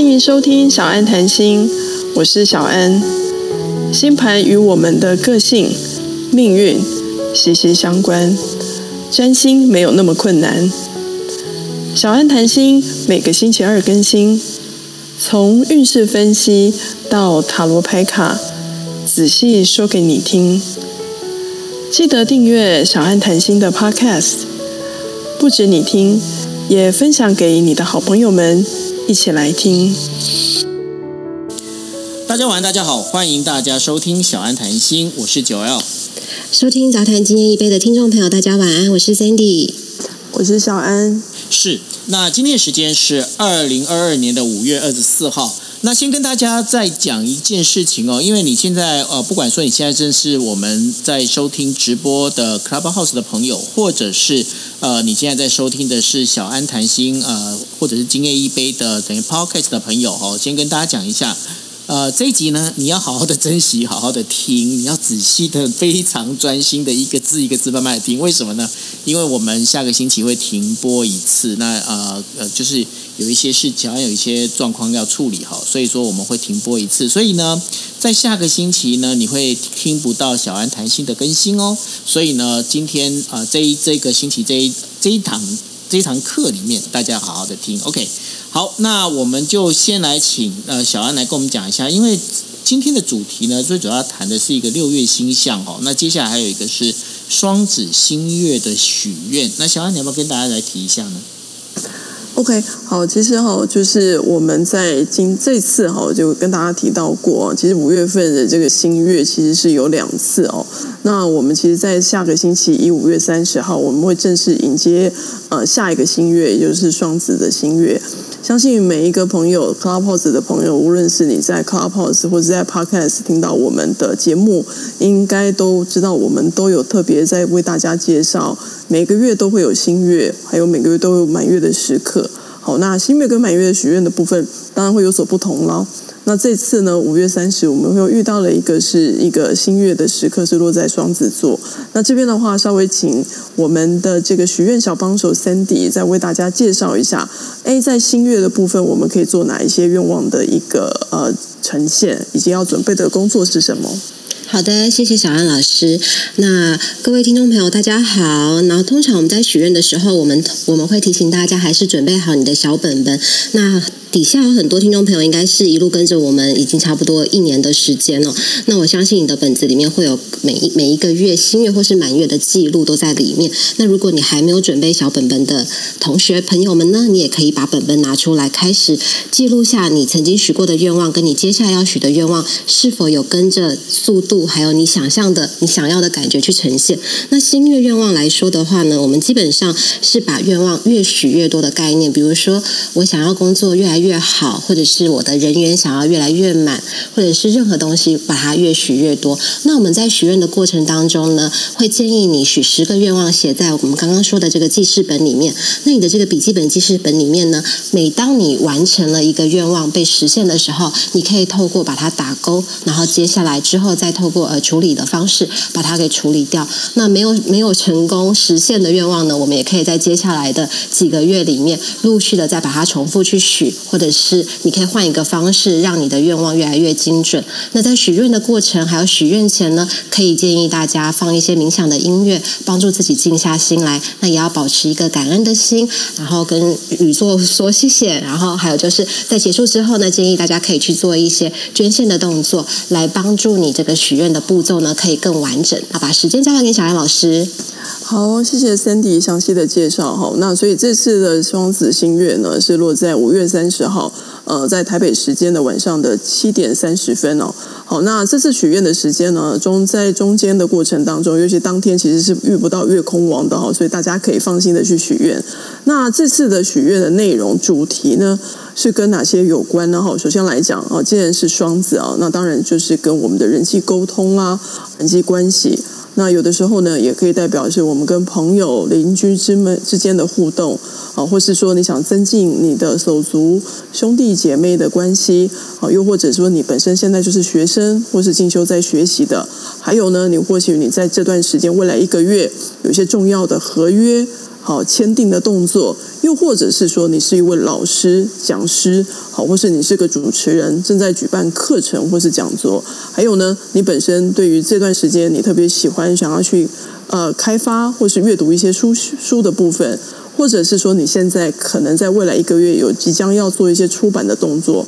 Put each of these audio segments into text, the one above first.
欢迎收听小安谈心，我是小安。星盘与我们的个性、命运息息相关，占星没有那么困难。小安谈心每个星期二更新，从运势分析到塔罗牌卡，仔细说给你听。记得订阅小安谈心的 Podcast，不止你听，也分享给你的好朋友们。一起来听。大家晚安，大家好，欢迎大家收听小安谈心，我是九 L。收听杂谈今天一杯的听众朋友，大家晚安，我是 Sandy，我是小安。是，那今天的时间是二零二二年的五月二十四号。那先跟大家再讲一件事情哦，因为你现在呃，不管说你现在正是我们在收听直播的 Clubhouse 的朋友，或者是呃，你现在在收听的是小安谈心呃，或者是今夜一杯的等于 Podcast 的朋友哦，先跟大家讲一下。呃，这一集呢，你要好好的珍惜，好好的听，你要仔细的、非常专心的一个字一个字慢慢的听。为什么呢？因为我们下个星期会停播一次，那呃呃，就是有一些事情，有一些状况要处理好，所以说我们会停播一次。所以呢，在下个星期呢，你会听不到小安谈心的更新哦。所以呢，今天啊，这一这个星期这一这一堂这堂课里面，大家好好的听，OK。好，那我们就先来请呃小安来跟我们讲一下，因为今天的主题呢，最主要谈的是一个六月星象哦。那接下来还有一个是双子星月的许愿，那小安你要不要跟大家来提一下呢？OK，好，其实哈，就是我们在今这次哈，就跟大家提到过，其实五月份的这个新月其实是有两次哦。那我们其实，在下个星期一五月三十号，我们会正式迎接呃下一个新月，也就是双子的新月。相信每一个朋友，Clubhouse 的朋友，无论是你在 Clubhouse 或者在 Podcast 听到我们的节目，应该都知道我们都有特别在为大家介绍，每个月都会有新月，还有每个月都有满月的时刻。好，那新月跟满月许愿的部分，当然会有所不同了。那这次呢，五月三十，我们又遇到了一个是一个新月的时刻，是落在双子座。那这边的话，稍微请我们的这个许愿小帮手 Sandy 再为大家介绍一下。哎，在新月的部分，我们可以做哪一些愿望的一个呃呈现，以及要准备的工作是什么？好的，谢谢小安老师。那各位听众朋友，大家好。然后通常我们在许愿的时候，我们我们会提醒大家，还是准备好你的小本本。那底下有很多听众朋友，应该是一路跟着我们已经差不多一年的时间了。那我相信你的本子里面会有每一每一个月新月或是满月的记录都在里面。那如果你还没有准备小本本的同学朋友们呢，你也可以把本本拿出来，开始记录下你曾经许过的愿望，跟你接下来要许的愿望是否有跟着速度，还有你想象的、你想要的感觉去呈现。那新月愿望来说的话呢，我们基本上是把愿望越许越多的概念，比如说我想要工作越来。越好，或者是我的人员想要越来越满，或者是任何东西把它越许越多。那我们在许愿的过程当中呢，会建议你许十个愿望写在我们刚刚说的这个记事本里面。那你的这个笔记本记事本里面呢，每当你完成了一个愿望被实现的时候，你可以透过把它打勾，然后接下来之后再透过呃处理的方式把它给处理掉。那没有没有成功实现的愿望呢，我们也可以在接下来的几个月里面陆续的再把它重复去许。或者是你可以换一个方式，让你的愿望越来越精准。那在许愿的过程，还有许愿前呢，可以建议大家放一些冥想的音乐，帮助自己静下心来。那也要保持一个感恩的心，然后跟宇宙说谢谢。然后还有就是在结束之后呢，建议大家可以去做一些捐献的动作，来帮助你这个许院的步骤呢可以更完整。那把时间交还给小艾老师。好，谢谢 candy 详细的介绍哈。那所以这次的双子星月呢，是落在五月三十号，呃，在台北时间的晚上的七点三十分哦。好，那这次许愿的时间呢，中在中间的过程当中，尤其当天其实是遇不到月空王的哈，所以大家可以放心的去许愿。那这次的许愿的内容主题呢，是跟哪些有关呢？哈，首先来讲啊，既然是双子啊，那当然就是跟我们的人际沟通啊，人际关系。那有的时候呢，也可以代表是我们跟朋友、邻居之们之间的互动啊，或是说你想增进你的手足兄弟姐妹的关系啊，又或者说你本身现在就是学生或是进修在学习的，还有呢，你或许你在这段时间未来一个月有些重要的合约好签订的动作，又或者是说你是一位老师、讲师，好，或是你是个主持人，正在举办课程或是讲座，还有呢，你本身对于这段时间你特别喜欢想要去呃开发或是阅读一些书书的部分。或者是说你现在可能在未来一个月有即将要做一些出版的动作，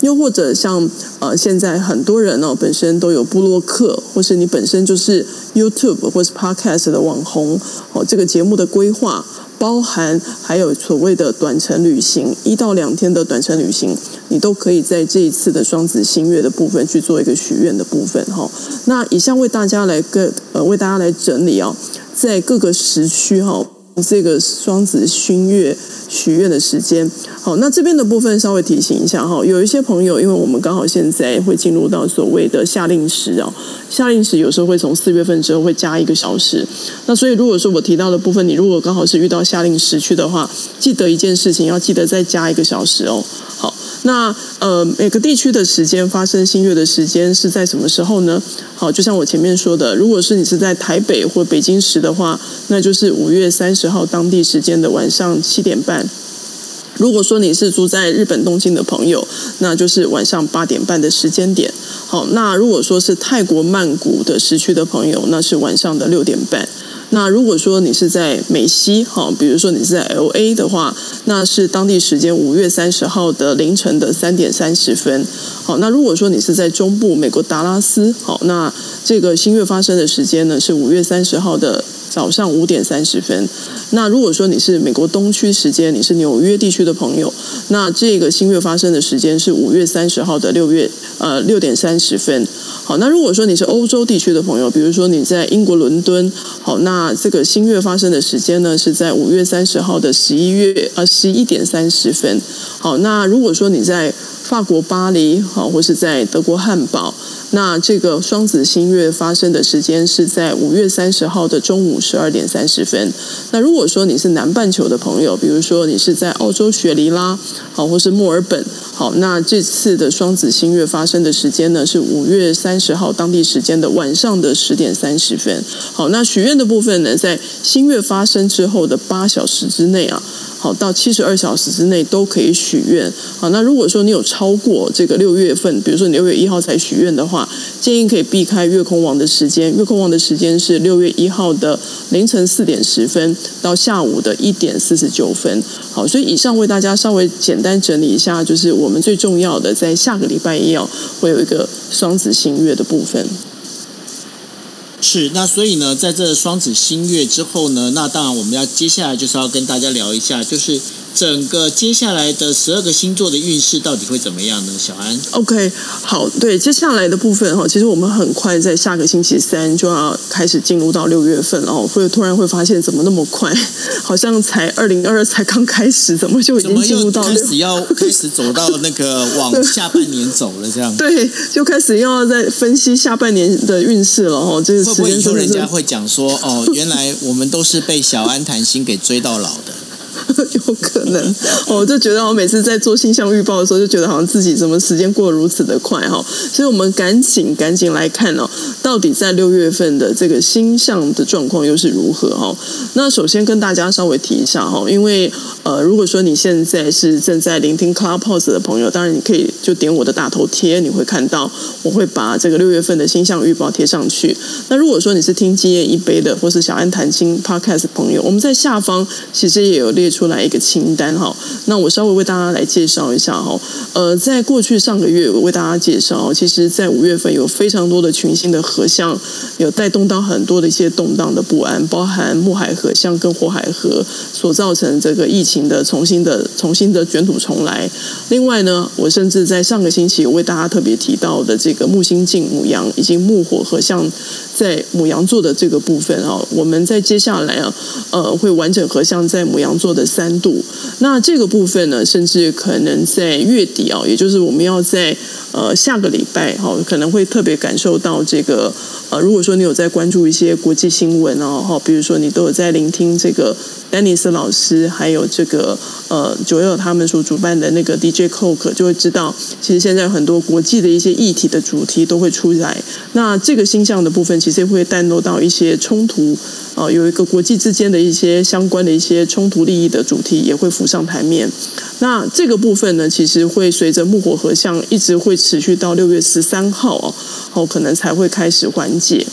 又或者像呃现在很多人呢本身都有布洛克，或是你本身就是 YouTube 或是 Podcast 的网红哦，这个节目的规划包含还有所谓的短程旅行，一到两天的短程旅行，你都可以在这一次的双子星月的部分去做一个许愿的部分哈。那以下为大家来个呃为大家来整理啊，在各个时区哈。这个双子星月许愿的时间，好，那这边的部分稍微提醒一下哈，有一些朋友，因为我们刚好现在会进入到所谓的夏令时哦，夏令时有时候会从四月份之后会加一个小时，那所以如果说我提到的部分，你如果刚好是遇到夏令时去的话，记得一件事情，要记得再加一个小时哦。那呃每个地区的时间发生新月的时间是在什么时候呢？好，就像我前面说的，如果是你是在台北或北京时的话，那就是五月三十号当地时间的晚上七点半。如果说你是住在日本东京的朋友，那就是晚上八点半的时间点。好，那如果说是泰国曼谷的时区的朋友，那是晚上的六点半。那如果说你是在美西，哈，比如说你是在 L A 的话，那是当地时间五月三十号的凌晨的三点三十分。好，那如果说你是在中部美国达拉斯，好，那这个新月发生的时间呢是五月三十号的早上五点三十分。那如果说你是美国东区时间，你是纽约地区的朋友，那这个新月发生的时间是五月三十号的六月呃六点三十分。好，那如果说你是欧洲地区的朋友，比如说你在英国伦敦，好，那这个新月发生的时间呢是在五月三十号的十一月呃十一点三十分。好，那如果说你在法国巴黎，好，或是在德国汉堡。那这个双子星月发生的时间是在五月三十号的中午十二点三十分。那如果说你是南半球的朋友，比如说你是在澳洲雪梨啦，好，或是墨尔本，好，那这次的双子星月发生的时间呢是五月三十号当地时间的晚上的十点三十分。好，那许愿的部分呢，在星月发生之后的八小时之内啊。好，到七十二小时之内都可以许愿。好，那如果说你有超过这个六月份，比如说你六月一号才许愿的话，建议可以避开月空王的时间。月空王的时间是六月一号的凌晨四点十分到下午的一点四十九分。好，所以以上为大家稍微简单整理一下，就是我们最重要的在下个礼拜一要会有一个双子星月的部分。是，那所以呢，在这双子星月之后呢，那当然我们要接下来就是要跟大家聊一下，就是。整个接下来的十二个星座的运势到底会怎么样呢？小安，OK，好，对，接下来的部分哈，其实我们很快在下个星期三就要开始进入到六月份哦，会突然会发现怎么那么快，好像才二零二二才刚开始，怎么就已经进入到开始要开始走到那个往下半年走了这样？对，就开始要在分析下半年的运势了哦，这个会不会以后人家会讲说哦，原来我们都是被小安谈心给追到老的？有可能，我就觉得我每次在做星象预报的时候，就觉得好像自己怎么时间过得如此的快哈，所以我们赶紧赶紧来看哦，到底在六月份的这个星象的状况又是如何哈？那首先跟大家稍微提一下哈，因为呃，如果说你现在是正在聆听 Clubhouse 的朋友，当然你可以就点我的大头贴，你会看到我会把这个六月份的星象预报贴上去。那如果说你是听今夜一杯的，或是小安谈心 Podcast 朋友，我们在下方其实也有列出。出来一个清单哈，那我稍微为大家来介绍一下哈。呃，在过去上个月，我为大家介绍，其实，在五月份有非常多的群星的合相，有带动到很多的一些动荡的不安，包含木海合相跟火海合所造成这个疫情的重新的重新的卷土重来。另外呢，我甚至在上个星期我为大家特别提到的这个木星进母羊，以及木火合相在母羊座的这个部分啊，我们在接下来啊，呃，会完整合相在母羊座的。三度，那这个部分呢，甚至可能在月底啊，也就是我们要在呃下个礼拜哈，可能会特别感受到这个呃，如果说你有在关注一些国际新闻哦，哈，比如说你都有在聆听这个丹尼斯老师，还有这个呃九六他们所主办的那个 DJ Coke，就会知道，其实现在很多国际的一些议题的主题都会出来。那这个星象的部分，其实会带入到一些冲突，呃，有一个国际之间的一些相关的一些冲突利益的主题也会浮上台面。那这个部分呢，其实会随着木火合相一直会持续到六月十三号哦，哦，可能才会开始缓解。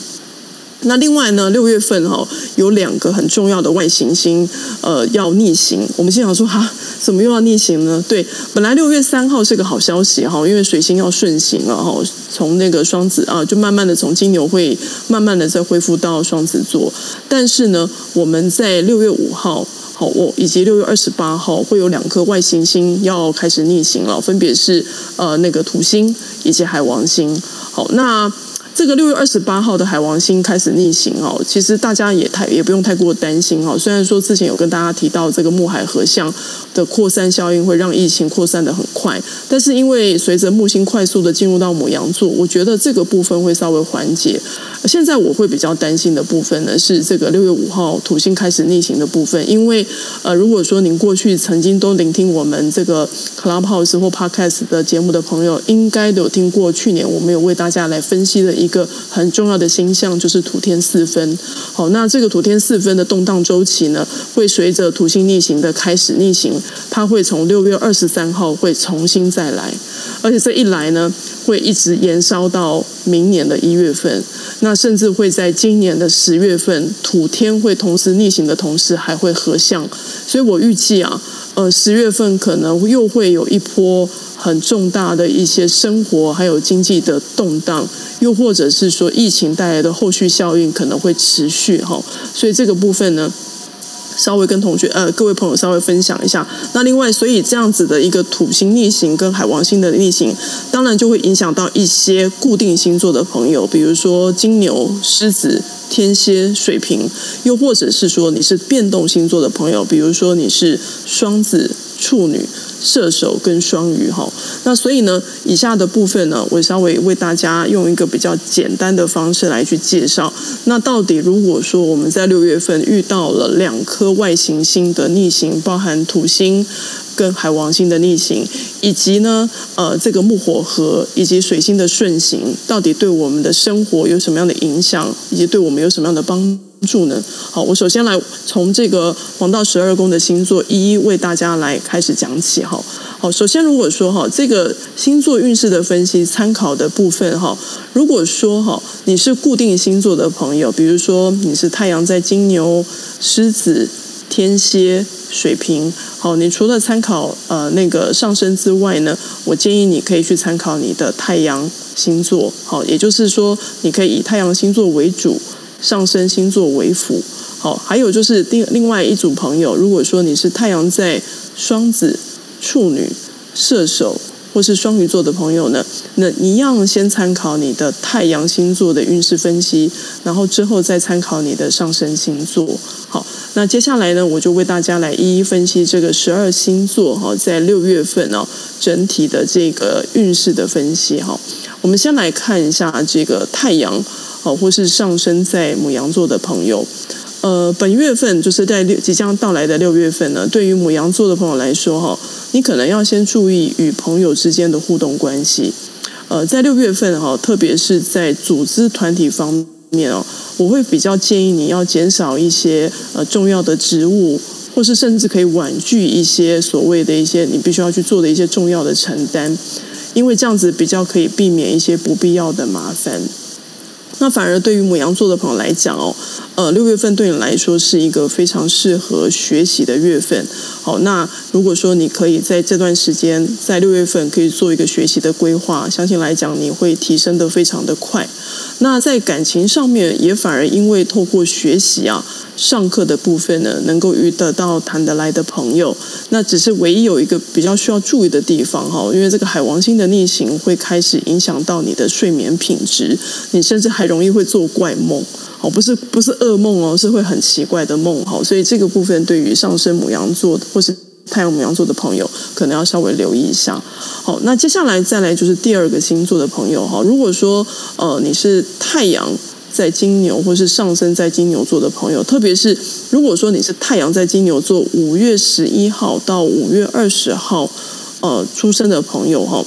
那另外呢，六月份哈有两个很重要的外行星，呃，要逆行。我们心想说，哈，怎么又要逆行呢？对，本来六月三号是个好消息哈，因为水星要顺行了哈，从那个双子啊，就慢慢的从金牛会慢慢的再恢复到双子座。但是呢，我们在六月五号。好，我以及六月二十八号会有两颗外行星要开始逆行了，分别是呃那个土星以及海王星。好，那。这个六月二十八号的海王星开始逆行哦，其实大家也太也不用太过担心哦。虽然说之前有跟大家提到这个木海合相的扩散效应会让疫情扩散的很快，但是因为随着木星快速的进入到母羊座，我觉得这个部分会稍微缓解。现在我会比较担心的部分呢，是这个六月五号土星开始逆行的部分，因为呃，如果说您过去曾经都聆听我们这个 Clubhouse 或 Podcast 的节目的朋友，应该都有听过去年我们有为大家来分析的一。一个很重要的星象就是土天四分，好，那这个土天四分的动荡周期呢，会随着土星逆行的开始逆行，它会从六月二十三号会重新再来，而且这一来呢，会一直延烧到明年的一月份，那甚至会在今年的十月份，土天会同时逆行的同时还会合相，所以我预计啊，呃，十月份可能又会有一波。很重大的一些生活还有经济的动荡，又或者是说疫情带来的后续效应可能会持续哈，所以这个部分呢，稍微跟同学呃各位朋友稍微分享一下。那另外，所以这样子的一个土星逆行跟海王星的逆行，当然就会影响到一些固定星座的朋友，比如说金牛、狮子、天蝎、水瓶，又或者是说你是变动星座的朋友，比如说你是双子、处女。射手跟双鱼哈，那所以呢，以下的部分呢，我稍微为大家用一个比较简单的方式来去介绍。那到底如果说我们在六月份遇到了两颗外行星的逆行，包含土星跟海王星的逆行，以及呢，呃，这个木火合以及水星的顺行，到底对我们的生活有什么样的影响，以及对我们有什么样的帮？助呢？好，我首先来从这个黄道十二宫的星座一一为大家来开始讲起。哈，好，首先如果说哈，这个星座运势的分析参考的部分哈，如果说哈，你是固定星座的朋友，比如说你是太阳在金牛、狮子、天蝎、水瓶，好，你除了参考呃那个上升之外呢，我建议你可以去参考你的太阳星座，好，也就是说你可以以太阳星座为主。上升星座为辅，好，还有就是另另外一组朋友，如果说你是太阳在双子、处女、射手或是双鱼座的朋友呢，那一样先参考你的太阳星座的运势分析，然后之后再参考你的上升星座。好，那接下来呢，我就为大家来一一分析这个十二星座哈，在六月份哦整体的这个运势的分析哈。我们先来看一下这个太阳。哦，或是上升在母羊座的朋友，呃，本月份就是在六即将到来的六月份呢，对于母羊座的朋友来说，哈，你可能要先注意与朋友之间的互动关系。呃，在六月份哈，特别是在组织团体方面哦，我会比较建议你要减少一些呃重要的职务，或是甚至可以婉拒一些所谓的一些你必须要去做的一些重要的承担，因为这样子比较可以避免一些不必要的麻烦。那反而对于母羊座的朋友来讲哦，呃，六月份对你来说是一个非常适合学习的月份。好，那如果说你可以在这段时间，在六月份可以做一个学习的规划，相信来讲你会提升的非常的快。那在感情上面，也反而因为透过学习啊。上课的部分呢，能够遇得到谈得来的朋友，那只是唯一有一个比较需要注意的地方哈，因为这个海王星的逆行会开始影响到你的睡眠品质，你甚至还容易会做怪梦，哦，不是不是噩梦哦，是会很奇怪的梦哈，所以这个部分对于上升母羊座或是太阳母羊座的朋友可能要稍微留意一下。好，那接下来再来就是第二个星座的朋友哈，如果说呃你是太阳在金牛或是上升在金牛座的朋友，特别是如果说你是太阳在金牛座，五月十一号到五月二十号。呃，出生的朋友哈，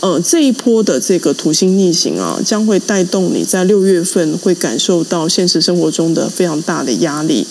呃，这一波的这个土星逆行啊，将会带动你在六月份会感受到现实生活中的非常大的压力。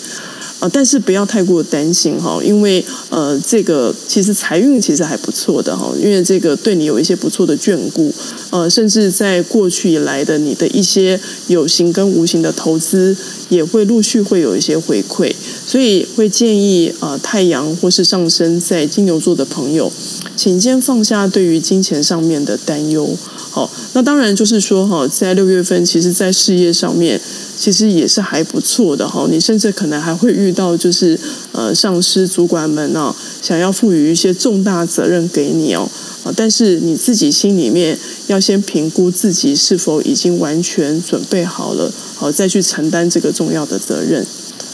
啊，但是不要太过担心哈，因为呃，这个其实财运其实还不错的哈，因为这个对你有一些不错的眷顾，呃，甚至在过去以来的你的一些有形跟无形的投资，也会陆续会有一些回馈，所以会建议呃太阳或是上升在金牛座的朋友，请先放下对于金钱上面的担忧。好，那当然就是说哈，在六月份，其实在事业上面。其实也是还不错的哈，你甚至可能还会遇到就是呃上司主管们呢想要赋予一些重大责任给你哦啊，但是你自己心里面要先评估自己是否已经完全准备好了，好再去承担这个重要的责任。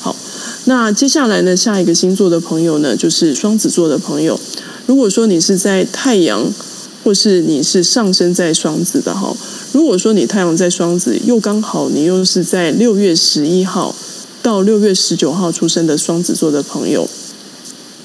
好，那接下来呢，下一个星座的朋友呢，就是双子座的朋友。如果说你是在太阳。或是你是上升在双子的哈，如果说你太阳在双子，又刚好你又是在六月十一号到六月十九号出生的双子座的朋友，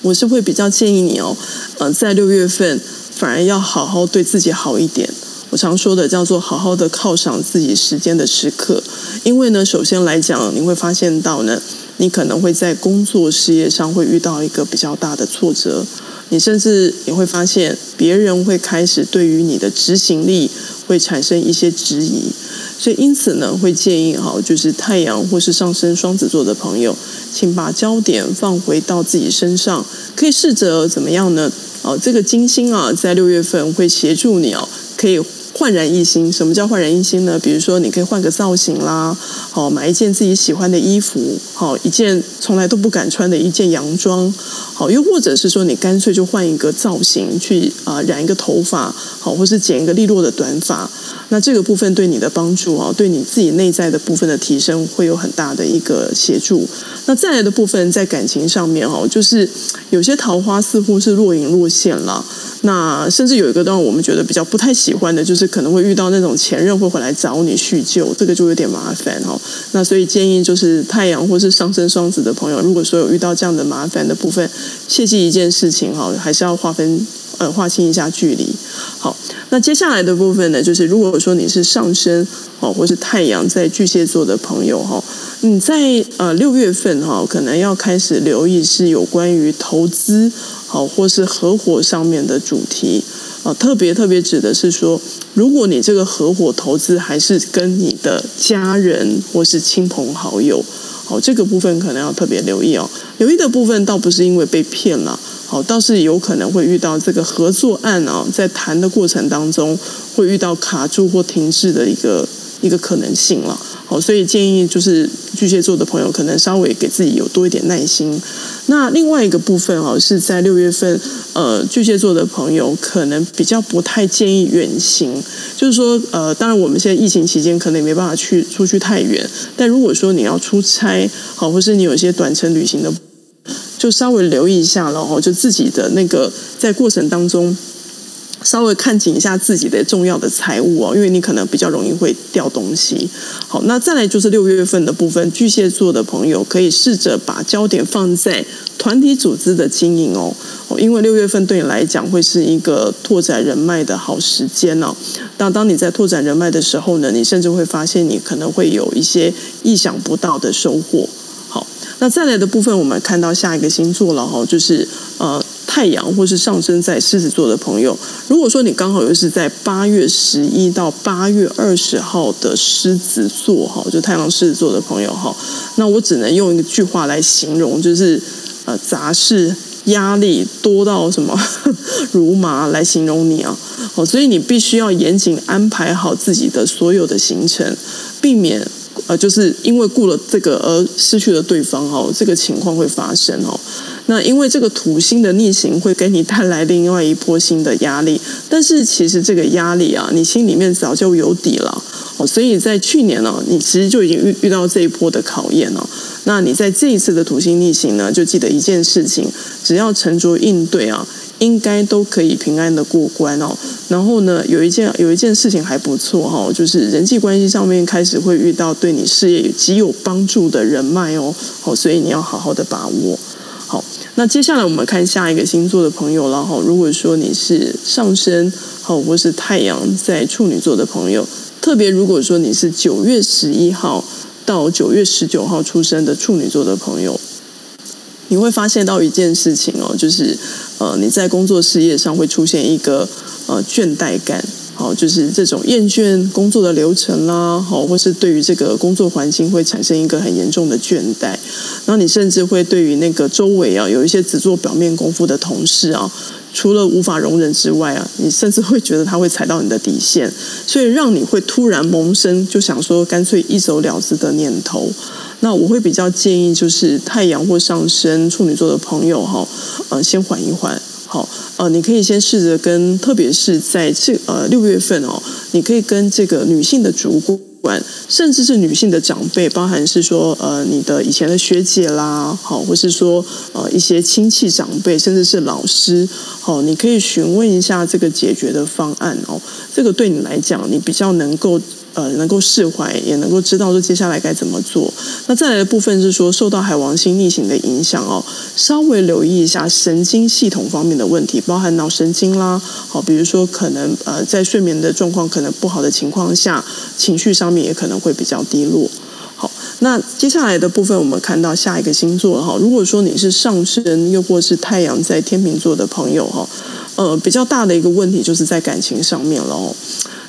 我是会比较建议你哦，呃，在六月份反而要好好对自己好一点。我常说的叫做好好的犒赏自己时间的时刻，因为呢，首先来讲，你会发现到呢，你可能会在工作事业上会遇到一个比较大的挫折。你甚至也会发现，别人会开始对于你的执行力会产生一些质疑，所以因此呢，会建议哈，就是太阳或是上升双子座的朋友，请把焦点放回到自己身上，可以试着怎么样呢？哦，这个金星啊，在六月份会协助你哦，可以。焕然一新，什么叫焕然一新呢？比如说，你可以换个造型啦，好买一件自己喜欢的衣服，好一件从来都不敢穿的一件洋装，好又或者是说，你干脆就换一个造型去啊染一个头发，好或是剪一个利落的短发。那这个部分对你的帮助啊，对你自己内在的部分的提升会有很大的一个协助。那再来的部分在感情上面哦，就是有些桃花似乎是若隐若现了。那甚至有一个让我们觉得比较不太喜欢的，就是可能会遇到那种前任会回来找你叙旧，这个就有点麻烦哈。那所以建议就是太阳或是上升双子的朋友，如果说有遇到这样的麻烦的部分，切记一件事情哈，还是要划分呃划清一下距离。好，那接下来的部分呢，就是如果说你是上升哦，或是太阳在巨蟹座的朋友哈，你在呃六月份哈，可能要开始留意是有关于投资好或是合伙上面的主题啊，特别特别指的是说，如果你这个合伙投资还是跟你的家人或是亲朋好友，好这个部分可能要特别留意哦。留意的部分倒不是因为被骗了。好，倒是有可能会遇到这个合作案啊，在谈的过程当中会遇到卡住或停滞的一个一个可能性了。好，所以建议就是巨蟹座的朋友可能稍微给自己有多一点耐心。那另外一个部分哦，是在六月份，呃，巨蟹座的朋友可能比较不太建议远行，就是说，呃，当然我们现在疫情期间可能也没办法去出去太远，但如果说你要出差，好，或是你有一些短程旅行的。就稍微留意一下然后，就自己的那个在过程当中，稍微看紧一下自己的重要的财务哦，因为你可能比较容易会掉东西。好，那再来就是六月份的部分，巨蟹座的朋友可以试着把焦点放在团体组织的经营哦，因为六月份对你来讲会是一个拓展人脉的好时间哦。当当你在拓展人脉的时候呢，你甚至会发现你可能会有一些意想不到的收获。那再来的部分，我们看到下一个星座了哈，就是呃太阳或是上升在狮子座的朋友。如果说你刚好又是在八月十一到八月二十号的狮子座哈，就太阳狮子座的朋友哈，那我只能用一句话来形容，就是呃杂事压力多到什么 如麻来形容你啊。哦，所以你必须要严谨安排好自己的所有的行程，避免。呃，就是因为顾了这个而失去了对方哦，这个情况会发生哦。那因为这个土星的逆行会给你带来另外一波新的压力，但是其实这个压力啊，你心里面早就有底了哦。所以在去年呢，你其实就已经遇遇到这一波的考验了。那你在这一次的土星逆行呢，就记得一件事情，只要沉着应对啊，应该都可以平安的过关哦。然后呢，有一件有一件事情还不错哈，就是人际关系上面开始会遇到对你事业极有帮助的人脉哦，好，所以你要好好的把握。好，那接下来我们看下一个星座的朋友了哈。如果说你是上升好或是太阳在处女座的朋友，特别如果说你是九月十一号到九月十九号出生的处女座的朋友，你会发现到一件事情哦，就是呃你在工作事业上会出现一个呃倦怠感。好，就是这种厌倦工作的流程啦，好，或是对于这个工作环境会产生一个很严重的倦怠。然后你甚至会对于那个周围啊有一些只做表面功夫的同事啊，除了无法容忍之外啊，你甚至会觉得他会踩到你的底线，所以让你会突然萌生就想说干脆一走了之的念头。那我会比较建议就是太阳或上升处女座的朋友哈，呃，先缓一缓。好，呃，你可以先试着跟，特别是在这呃六月份哦，你可以跟这个女性的主管，甚至是女性的长辈，包含是说呃你的以前的学姐啦，好，或是说呃一些亲戚长辈，甚至是老师，好，你可以询问一下这个解决的方案哦，这个对你来讲，你比较能够。呃，能够释怀，也能够知道说接下来该怎么做。那再来的部分是说，受到海王星逆行的影响哦，稍微留意一下神经系统方面的问题，包含脑神经啦，好，比如说可能呃在睡眠的状况可能不好的情况下，情绪上面也可能会比较低落。好，那接下来的部分我们看到下一个星座哈，如果说你是上升又或是太阳在天秤座的朋友哈，呃，比较大的一个问题就是在感情上面了哦。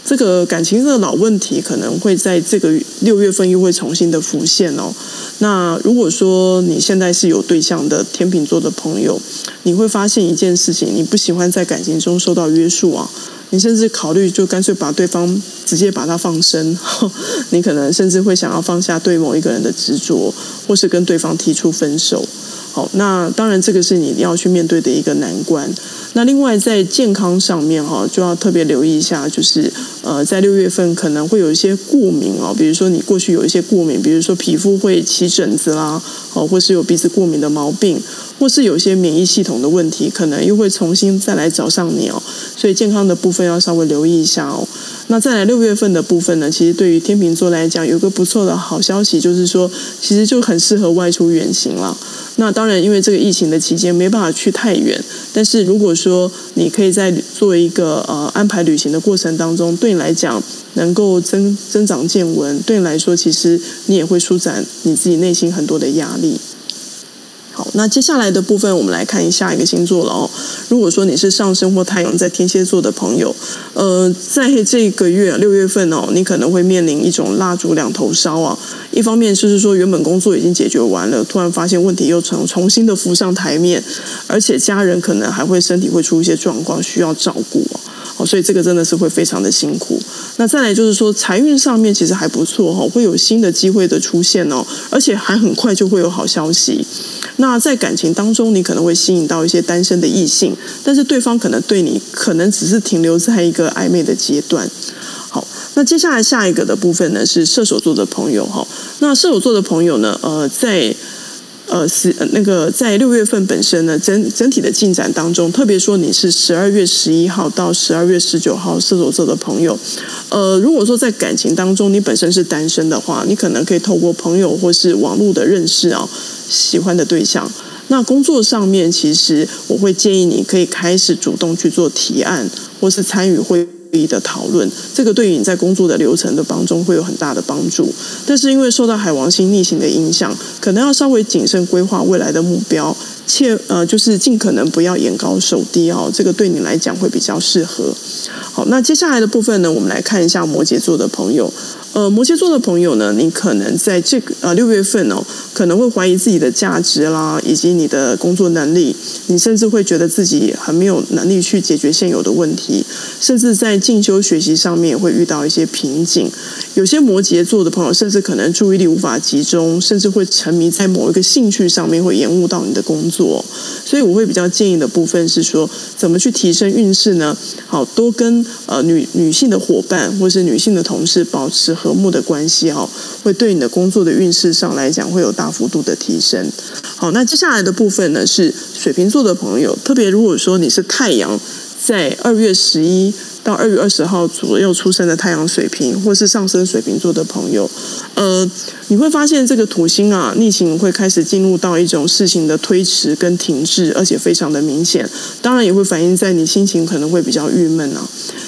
这个感情的老问题可能会在这个六月份又会重新的浮现哦。那如果说你现在是有对象的天秤座的朋友，你会发现一件事情，你不喜欢在感情中受到约束啊，你甚至考虑就干脆把对方直接把他放生，你可能甚至会想要放下对某一个人的执着，或是跟对方提出分手。好，那当然这个是你要去面对的一个难关。那另外在健康上面哈，就要特别留意一下，就是呃，在六月份可能会有一些过敏哦，比如说你过去有一些过敏，比如说皮肤会起疹子啦，哦，或是有鼻子过敏的毛病，或是有些免疫系统的问题，可能又会重新再来找上你哦。所以健康的部分要稍微留意一下哦。那再来六月份的部分呢，其实对于天秤座来讲，有个不错的好消息，就是说其实就很适合外出远行了。那当然，因为这个疫情的期间没办法去太远，但是如果说你可以在做一个呃安排旅行的过程当中，对你来讲能够增增长见闻，对你来说其实你也会舒展你自己内心很多的压力。好，那接下来的部分我们来看一下一个星座了哦。如果说你是上升或太阳在天蝎座的朋友，呃，在这个月六月份哦，你可能会面临一种蜡烛两头烧啊。一方面就是说，原本工作已经解决完了，突然发现问题又重重新的浮上台面，而且家人可能还会身体会出一些状况需要照顾，所以这个真的是会非常的辛苦。那再来就是说，财运上面其实还不错哈，会有新的机会的出现哦，而且还很快就会有好消息。那在感情当中，你可能会吸引到一些单身的异性，但是对方可能对你可能只是停留在一个暧昧的阶段。好，那接下来下一个的部分呢是射手座的朋友哈。那射手座的朋友呢，呃，在呃是那个在六月份本身呢，整整体的进展当中，特别说你是十二月十一号到十二月十九号射手座的朋友，呃，如果说在感情当中你本身是单身的话，你可能可以透过朋友或是网络的认识啊。喜欢的对象，那工作上面，其实我会建议你可以开始主动去做提案，或是参与会议的讨论，这个对于你在工作的流程的帮中会有很大的帮助。但是因为受到海王星逆行的影响，可能要稍微谨慎规划未来的目标，切呃就是尽可能不要眼高手低哦，这个对你来讲会比较适合。好，那接下来的部分呢，我们来看一下摩羯座的朋友。呃，摩羯座的朋友呢，你可能在这个呃六月份哦，可能会怀疑自己的价值啦，以及你的工作能力，你甚至会觉得自己很没有能力去解决现有的问题，甚至在进修学习上面会遇到一些瓶颈。有些摩羯座的朋友，甚至可能注意力无法集中，甚至会沉迷在某一个兴趣上面，会延误到你的工作。所以我会比较建议的部分是说，怎么去提升运势呢？好多跟呃女女性的伙伴或是女性的同事保持和睦的关系哦，会对你的工作的运势上来讲会有大幅度的提升。好，那接下来的部分呢是水瓶座的朋友，特别如果说你是太阳在二月十一。到二月二十号左右出生的太阳水瓶或是上升水瓶座的朋友，呃，你会发现这个土星啊逆行会开始进入到一种事情的推迟跟停滞，而且非常的明显。当然也会反映在你心情可能会比较郁闷啊，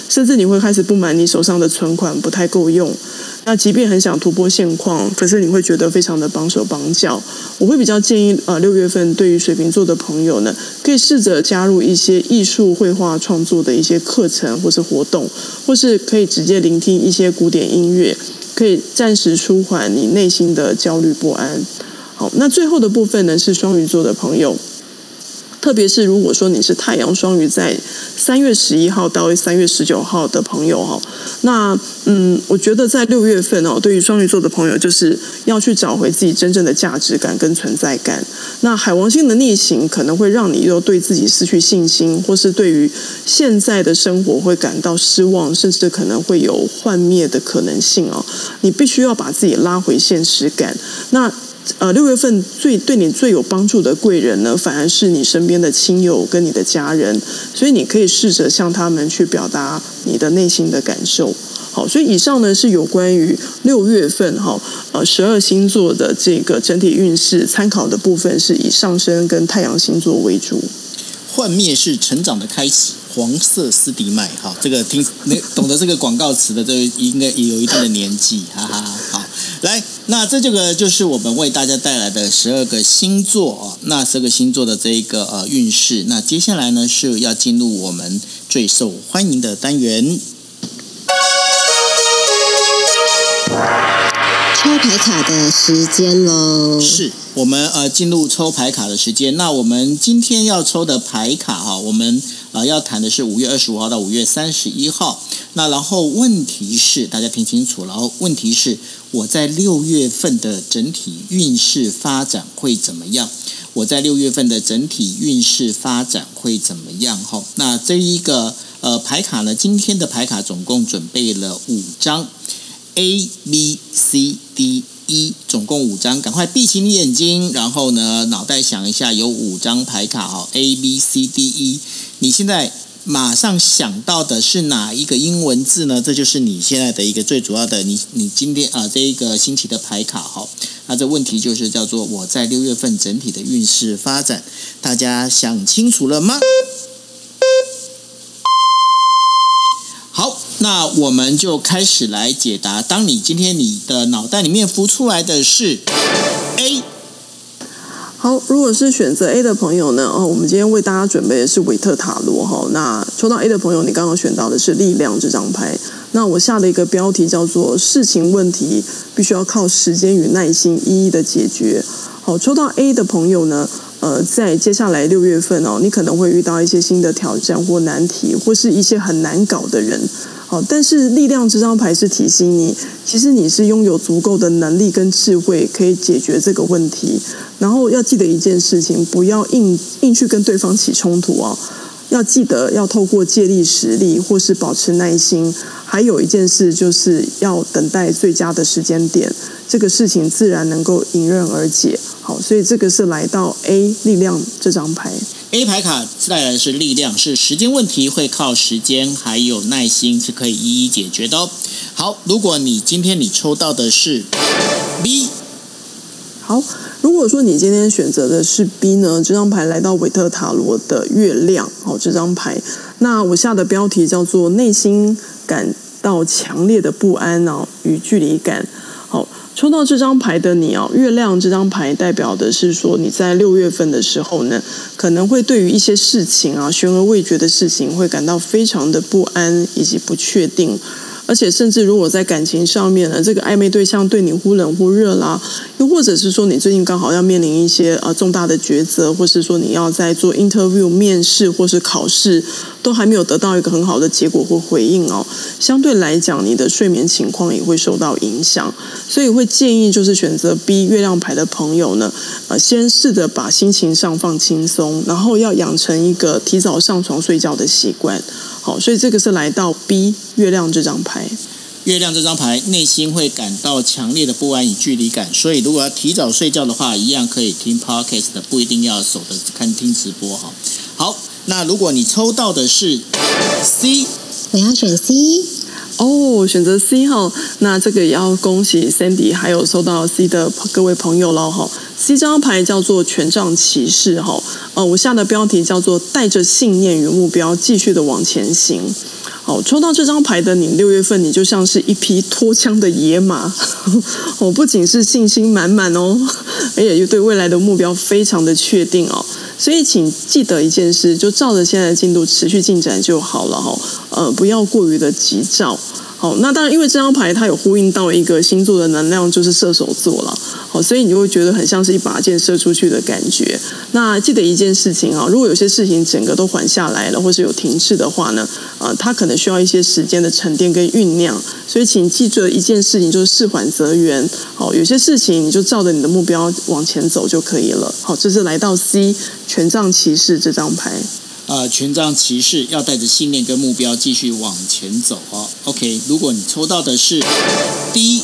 甚至你会开始不满你手上的存款不太够用。那即便很想突破现况，可是你会觉得非常的绑手绑脚。我会比较建议，呃，六月份对于水瓶座的朋友呢，可以试着加入一些艺术绘画创作的一些课程或是活动，或是可以直接聆听一些古典音乐，可以暂时舒缓你内心的焦虑不安。好，那最后的部分呢，是双鱼座的朋友。特别是如果说你是太阳双鱼在三月十一号到三月十九号的朋友哈，那嗯，我觉得在六月份哦，对于双鱼座的朋友，就是要去找回自己真正的价值感跟存在感。那海王星的逆行可能会让你又对自己失去信心，或是对于现在的生活会感到失望，甚至可能会有幻灭的可能性哦。你必须要把自己拉回现实感。那呃，六月份最对你最有帮助的贵人呢，反而是你身边的亲友跟你的家人，所以你可以试着向他们去表达你的内心的感受。好，所以以上呢是有关于六月份哈呃十二星座的这个整体运势参考的部分，是以上升跟太阳星座为主。幻灭是成长的开始，黄色斯迪麦，好，这个听那懂得这个广告词的，都应该也有一定的年纪，哈哈，好，来。那这这个就是我们为大家带来的十二个星座哦，那十二个星座的这一个呃运势。那接下来呢是要进入我们最受欢迎的单元，抽牌卡的时间喽。是我们呃进入抽牌卡的时间。那我们今天要抽的牌卡哈，我们呃要谈的是五月二十五号到五月三十一号。那然后问题是，大家听清楚然后问题是。我在六月份的整体运势发展会怎么样？我在六月份的整体运势发展会怎么样？哈，那这一个呃牌卡呢？今天的牌卡总共准备了五张，A B C D E，总共五张。赶快闭起你眼睛，然后呢，脑袋想一下，有五张牌卡哈，A B C D E，你现在。马上想到的是哪一个英文字呢？这就是你现在的一个最主要的，你你今天啊这一个星期的牌卡哈。那这问题就是叫做我在六月份整体的运势发展，大家想清楚了吗？好，那我们就开始来解答。当你今天你的脑袋里面浮出来的是 A。好，如果是选择 A 的朋友呢？哦，我们今天为大家准备的是韦特塔罗哈。那抽到 A 的朋友，你刚刚选到的是力量这张牌。那我下的一个标题叫做“事情问题必须要靠时间与耐心一一的解决”。好，抽到 A 的朋友呢？呃，在接下来六月份哦，你可能会遇到一些新的挑战或难题，或是一些很难搞的人。好，但是力量这张牌是提醒你，其实你是拥有足够的能力跟智慧，可以解决这个问题。然后要记得一件事情，不要硬硬去跟对方起冲突哦。要记得要透过借力使力，或是保持耐心。还有一件事，就是要等待最佳的时间点，这个事情自然能够迎刃而解。好，所以这个是来到 A 力量这张牌。A 牌卡带来的是力量，是时间问题，会靠时间还有耐心是可以一一解决的哦。好，如果你今天你抽到的是 B，好，如果说你今天选择的是 B 呢，这张牌来到韦特塔罗的月亮，好，这张牌，那我下的标题叫做内心感到强烈的不安哦与距离感。抽到这张牌的你哦，月亮这张牌代表的是说你在六月份的时候呢，可能会对于一些事情啊悬而未决的事情会感到非常的不安以及不确定，而且甚至如果在感情上面呢，这个暧昧对象对你忽冷忽热啦，又或者是说你最近刚好要面临一些呃重大的抉择，或是说你要在做 interview 面试或是考试。都还没有得到一个很好的结果或回应哦，相对来讲，你的睡眠情况也会受到影响。所以会建议就是选择 B 月亮牌的朋友呢，呃，先试着把心情上放轻松，然后要养成一个提早上床睡觉的习惯。好，所以这个是来到 B 月亮这张牌。月亮这张牌，内心会感到强烈的不安与距离感，所以如果要提早睡觉的话，一样可以听 podcast 的，不一定要守着看听直播哈。好，那如果你抽到的是 C，我要选 C。哦，选择 C 哈，那这个也要恭喜 Sandy，还有收到 C 的各位朋友了哈。C 这张牌叫做权杖骑士哈，呃，我下的标题叫做带着信念与目标继续的往前行。抽到这张牌的你，六月份你就像是一匹脱缰的野马，我，不仅是信心满满哦，而且又对未来的目标非常的确定哦。所以，请记得一件事，就照着现在的进度持续进展就好了哈，呃，不要过于的急躁。好，那当然，因为这张牌它有呼应到一个星座的能量，就是射手座了。好，所以你就会觉得很像是一把箭射出去的感觉。那记得一件事情啊，如果有些事情整个都缓下来了，或是有停滞的话呢，呃，它可能需要一些时间的沉淀跟酝酿。所以，请记住一件事情，就是事缓则圆。好，有些事情你就照着你的目标往前走就可以了。好，这是来到 C 权杖骑士这张牌。呃，权杖骑士要带着信念跟目标继续往前走哦。OK，如果你抽到的是 D，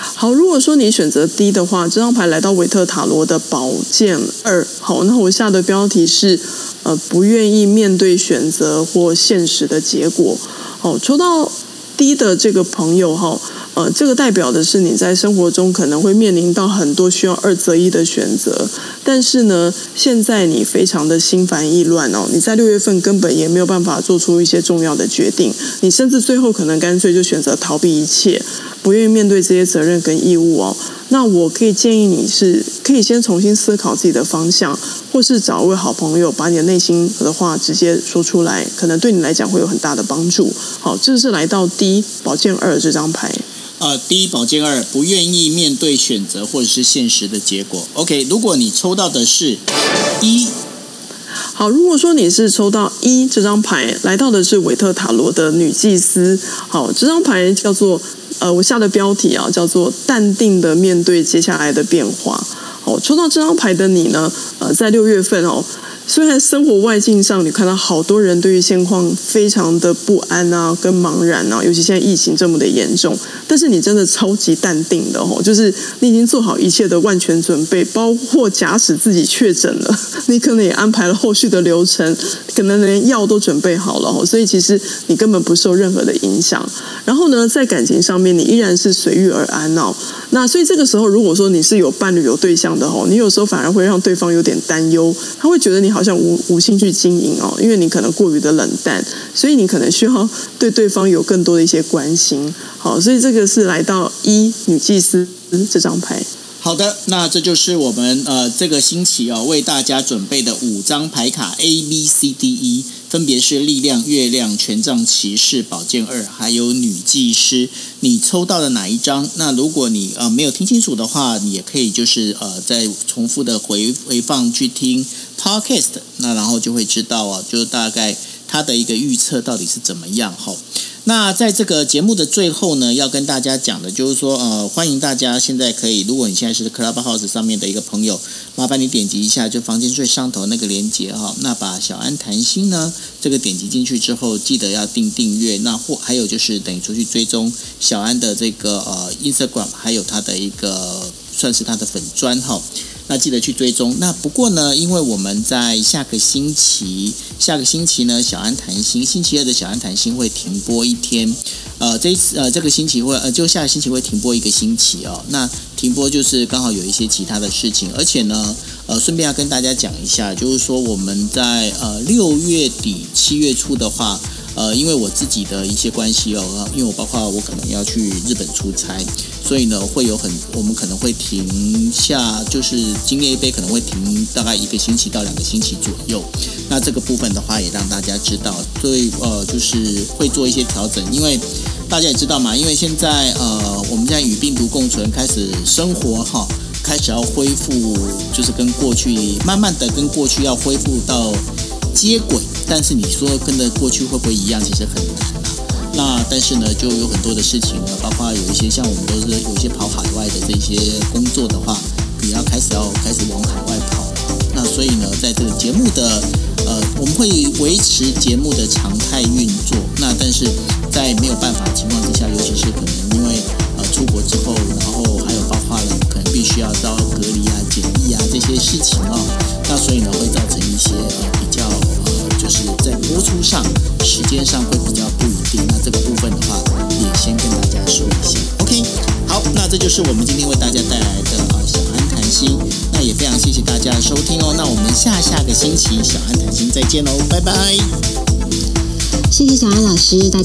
好，如果说你选择 D 的话，这张牌来到维特塔罗的宝剑二。好，那我下的标题是呃，不愿意面对选择或现实的结果。好，抽到 D 的这个朋友哈。呃，这个代表的是你在生活中可能会面临到很多需要二择一的选择，但是呢，现在你非常的心烦意乱哦，你在六月份根本也没有办法做出一些重要的决定，你甚至最后可能干脆就选择逃避一切，不愿意面对这些责任跟义务哦。那我可以建议你是可以先重新思考自己的方向，或是找一位好朋友把你的内心的话直接说出来，可能对你来讲会有很大的帮助。好，这是来到第一宝剑二这张牌。呃，第一宝剑二不愿意面对选择或者是现实的结果。OK，如果你抽到的是一，好，如果说你是抽到一这张牌，来到的是韦特塔罗的女祭司。好，这张牌叫做呃，我下的标题啊，叫做淡定的面对接下来的变化。好，抽到这张牌的你呢，呃，在六月份哦。虽然生活外境上，你看到好多人对于现况非常的不安啊，跟茫然啊，尤其现在疫情这么的严重，但是你真的超级淡定的哦，就是你已经做好一切的万全准备，包括假使自己确诊了，你可能也安排了后续的流程，可能连药都准备好了哦，所以其实你根本不受任何的影响。然后呢，在感情上面，你依然是随遇而安哦。那所以这个时候，如果说你是有伴侣、有对象的哦，你有时候反而会让对方有点担忧，他会觉得你。好像无无心去经营哦，因为你可能过于的冷淡，所以你可能需要对对方有更多的一些关心。好，所以这个是来到一女祭司这张牌。好的，那这就是我们呃这个星期哦为大家准备的五张牌卡 A B C D E。分别是力量、月亮、权杖骑士、宝剑二，还有女祭司。你抽到的哪一张？那如果你呃没有听清楚的话，你也可以就是呃再重复的回回放去听 podcast，那然后就会知道啊，就大概它的一个预测到底是怎么样哈。那在这个节目的最后呢，要跟大家讲的就是说，呃，欢迎大家现在可以，如果你现在是 Clubhouse 上面的一个朋友，麻烦你点击一下就房间最上头那个链接哈，那把小安谈心呢这个点击进去之后，记得要订订阅，那或还有就是等于出去追踪小安的这个呃 Instagram，还有他的一个算是他的粉砖哈。那记得去追踪。那不过呢，因为我们在下个星期，下个星期呢，小安谈心，星期二的小安谈心会停播一天。呃，这一次呃，这个星期会呃，就下个星期会停播一个星期哦。那停播就是刚好有一些其他的事情，而且呢，呃，顺便要跟大家讲一下，就是说我们在呃六月底七月初的话。呃，因为我自己的一些关系哦，因为我包括我可能要去日本出差，所以呢会有很，我们可能会停下，就是今夜一杯可能会停大概一个星期到两个星期左右。那这个部分的话也让大家知道，所以呃就是会做一些调整，因为大家也知道嘛，因为现在呃我们现在与病毒共存，开始生活哈，开始要恢复，就是跟过去慢慢的跟过去要恢复到接轨。但是你说跟着过去会不会一样，其实很难啊。那但是呢，就有很多的事情呢，包括有一些像我们都是有一些跑海外的这些工作的话，你要开始要开始往海外跑。那所以呢，在这个节目的呃，我们会维持节目的常态运作。那但是在没有办法情况之下，尤其是可能因为呃出国之后，然后还有包括了可能必须要到隔离啊、检疫啊这些事情哦，那所以呢会造成一些呃比较就是在播出上时间上会比较不一定。那这个部分的话，也先跟大家说一下。OK，好，那这就是我们今天为大家带来的啊小安谈心。那也非常谢谢大家的收听哦。那我们下下个星期小安谈心再见喽，拜拜。谢谢小安老师，大。